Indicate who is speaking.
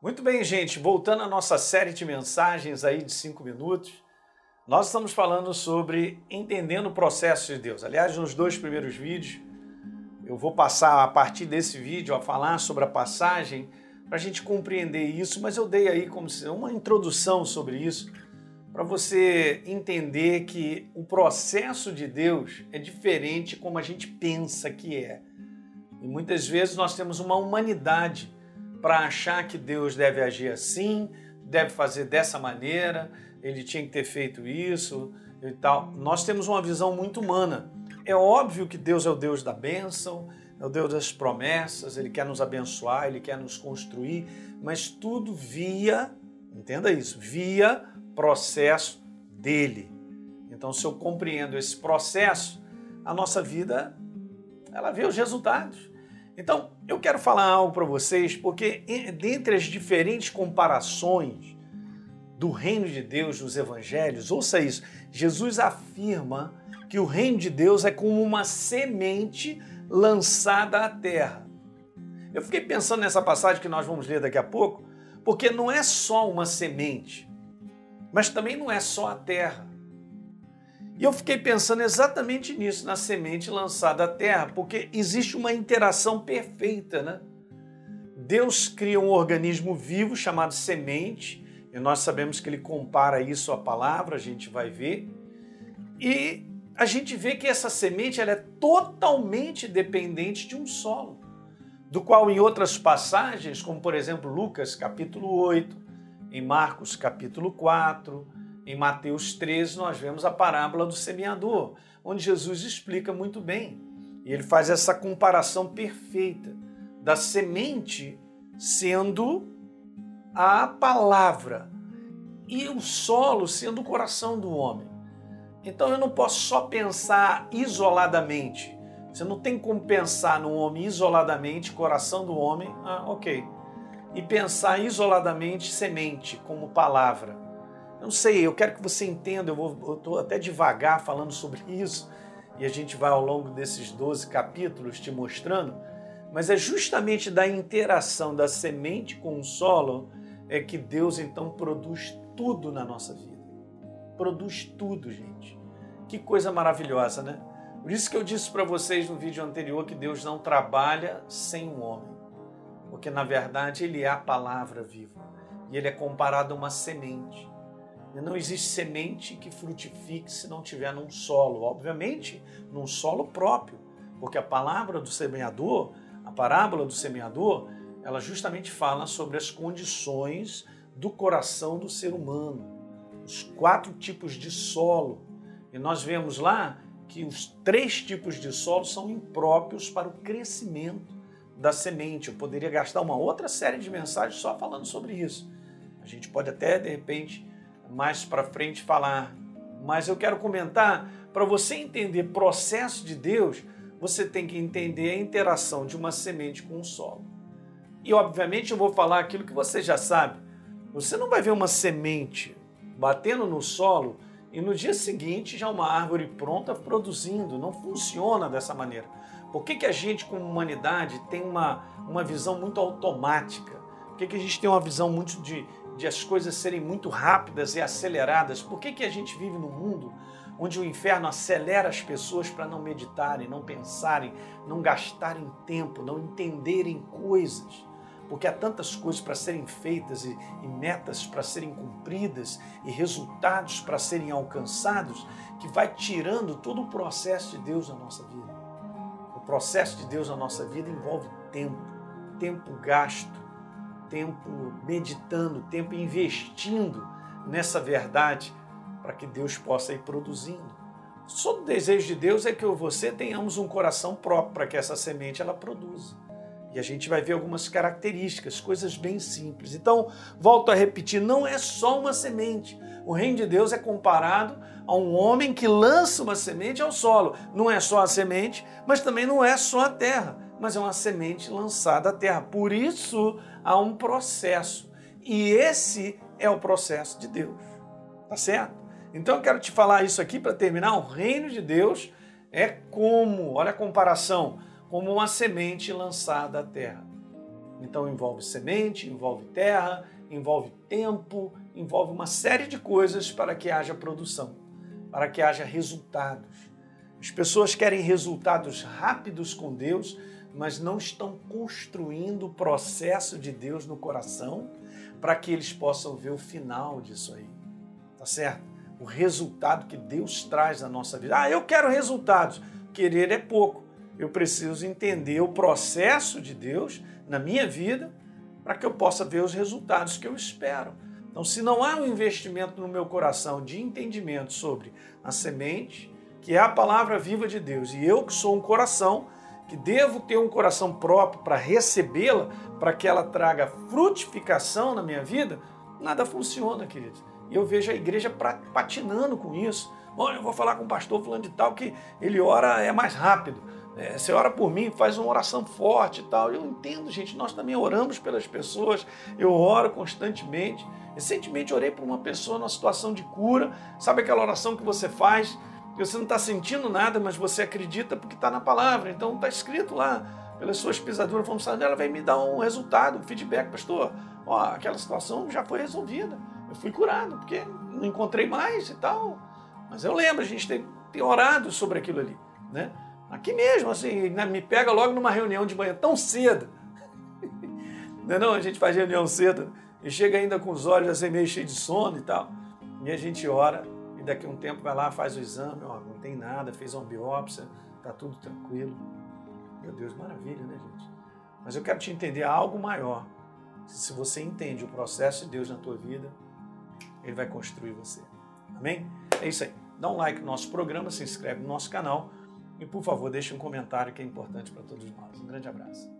Speaker 1: Muito bem, gente, voltando à nossa série de mensagens aí de cinco minutos, nós estamos falando sobre entendendo o processo de Deus. Aliás, nos dois primeiros vídeos, eu vou passar a partir desse vídeo a falar sobre a passagem para a gente compreender isso, mas eu dei aí como uma introdução sobre isso para você entender que o processo de Deus é diferente como a gente pensa que é. E muitas vezes nós temos uma humanidade para achar que Deus deve agir assim, deve fazer dessa maneira, ele tinha que ter feito isso e tal. Nós temos uma visão muito humana. É óbvio que Deus é o Deus da bênção, é o Deus das promessas, ele quer nos abençoar, ele quer nos construir, mas tudo via, entenda isso, via processo dele. Então, se eu compreendo esse processo, a nossa vida ela vê os resultados. Então, eu quero falar algo para vocês, porque dentre as diferentes comparações do reino de Deus nos evangelhos, ouça isso, Jesus afirma que o reino de Deus é como uma semente lançada à terra. Eu fiquei pensando nessa passagem que nós vamos ler daqui a pouco, porque não é só uma semente, mas também não é só a terra. E eu fiquei pensando exatamente nisso, na semente lançada à terra, porque existe uma interação perfeita, né? Deus cria um organismo vivo chamado semente, e nós sabemos que ele compara isso à palavra, a gente vai ver. E a gente vê que essa semente ela é totalmente dependente de um solo, do qual em outras passagens, como por exemplo Lucas capítulo 8, em Marcos capítulo 4, em Mateus 13, nós vemos a parábola do semeador, onde Jesus explica muito bem. E ele faz essa comparação perfeita da semente sendo a palavra e o solo sendo o coração do homem. Então eu não posso só pensar isoladamente. Você não tem como pensar no homem isoladamente, coração do homem, ah, ok. E pensar isoladamente semente como palavra. Não sei, eu quero que você entenda, eu estou até devagar falando sobre isso, e a gente vai ao longo desses 12 capítulos te mostrando, mas é justamente da interação da semente com o solo é que Deus então produz tudo na nossa vida. Produz tudo, gente. Que coisa maravilhosa, né? Por isso que eu disse para vocês no vídeo anterior que Deus não trabalha sem um homem. Porque na verdade ele é a palavra viva. E ele é comparado a uma semente. Não existe semente que frutifique se não tiver num solo, obviamente, num solo próprio, porque a palavra do semeador, a parábola do semeador, ela justamente fala sobre as condições do coração do ser humano, os quatro tipos de solo. E nós vemos lá que os três tipos de solo são impróprios para o crescimento da semente. Eu poderia gastar uma outra série de mensagens só falando sobre isso. A gente pode até, de repente, mais para frente falar, mas eu quero comentar para você entender processo de Deus, você tem que entender a interação de uma semente com o solo. E obviamente eu vou falar aquilo que você já sabe. Você não vai ver uma semente batendo no solo e no dia seguinte já uma árvore pronta produzindo. Não funciona dessa maneira. Por que, que a gente, como humanidade, tem uma, uma visão muito automática? Por que, que a gente tem uma visão muito de, de as coisas serem muito rápidas e aceleradas. Por que, que a gente vive num mundo onde o inferno acelera as pessoas para não meditarem, não pensarem, não gastarem tempo, não entenderem coisas? Porque há tantas coisas para serem feitas e, e metas para serem cumpridas e resultados para serem alcançados que vai tirando todo o processo de Deus na nossa vida. O processo de Deus na nossa vida envolve tempo, tempo gasto, tempo meditando, tempo investindo nessa verdade para que Deus possa ir produzindo. Só o desejo de Deus é que eu e você tenhamos um coração próprio para que essa semente ela produza. E a gente vai ver algumas características, coisas bem simples. Então, volto a repetir, não é só uma semente. O reino de Deus é comparado a um homem que lança uma semente ao solo. Não é só a semente, mas também não é só a terra, mas é uma semente lançada à terra. Por isso, há um processo. E esse é o processo de Deus. Tá certo? Então eu quero te falar isso aqui para terminar. O reino de Deus é como, olha a comparação, como uma semente lançada à terra. Então envolve semente, envolve terra, envolve tempo, envolve uma série de coisas para que haja produção, para que haja resultados. As pessoas querem resultados rápidos com Deus, mas não estão construindo o processo de Deus no coração para que eles possam ver o final disso aí. Tá certo? O resultado que Deus traz na nossa vida. Ah, eu quero resultados. Querer é pouco. Eu preciso entender o processo de Deus na minha vida para que eu possa ver os resultados que eu espero. Então, se não há um investimento no meu coração de entendimento sobre a semente, que é a palavra viva de Deus, e eu que sou um coração, que devo ter um coração próprio para recebê-la, para que ela traga frutificação na minha vida, nada funciona, queridos. E eu vejo a igreja patinando com isso. Olha, eu vou falar com o pastor falando de tal que ele ora é mais rápido. É, você ora por mim, faz uma oração forte e tal. Eu entendo, gente, nós também oramos pelas pessoas, eu oro constantemente. Recentemente orei por uma pessoa numa situação de cura. Sabe aquela oração que você faz você não está sentindo nada, mas você acredita porque está na palavra. Então está escrito lá, pelas suas pisaduras, vamos sair ela vai me dar um resultado, um feedback, pastor. Ó, aquela situação já foi resolvida. Eu fui curado, porque não encontrei mais e tal. Mas eu lembro, a gente tem, tem orado sobre aquilo ali, né? Aqui mesmo, assim, né, me pega logo numa reunião de manhã, tão cedo. não é não? A gente faz reunião cedo e chega ainda com os olhos assim meio cheios de sono e tal. E a gente ora daqui a um tempo vai lá, faz o exame, ó, não tem nada, fez uma biópsia, tá tudo tranquilo. Meu Deus, maravilha, né, gente? Mas eu quero te entender algo maior. Se você entende o processo de Deus na tua vida, Ele vai construir você. Amém? É isso aí. Dá um like no nosso programa, se inscreve no nosso canal e, por favor, deixe um comentário que é importante para todos nós. Um grande abraço.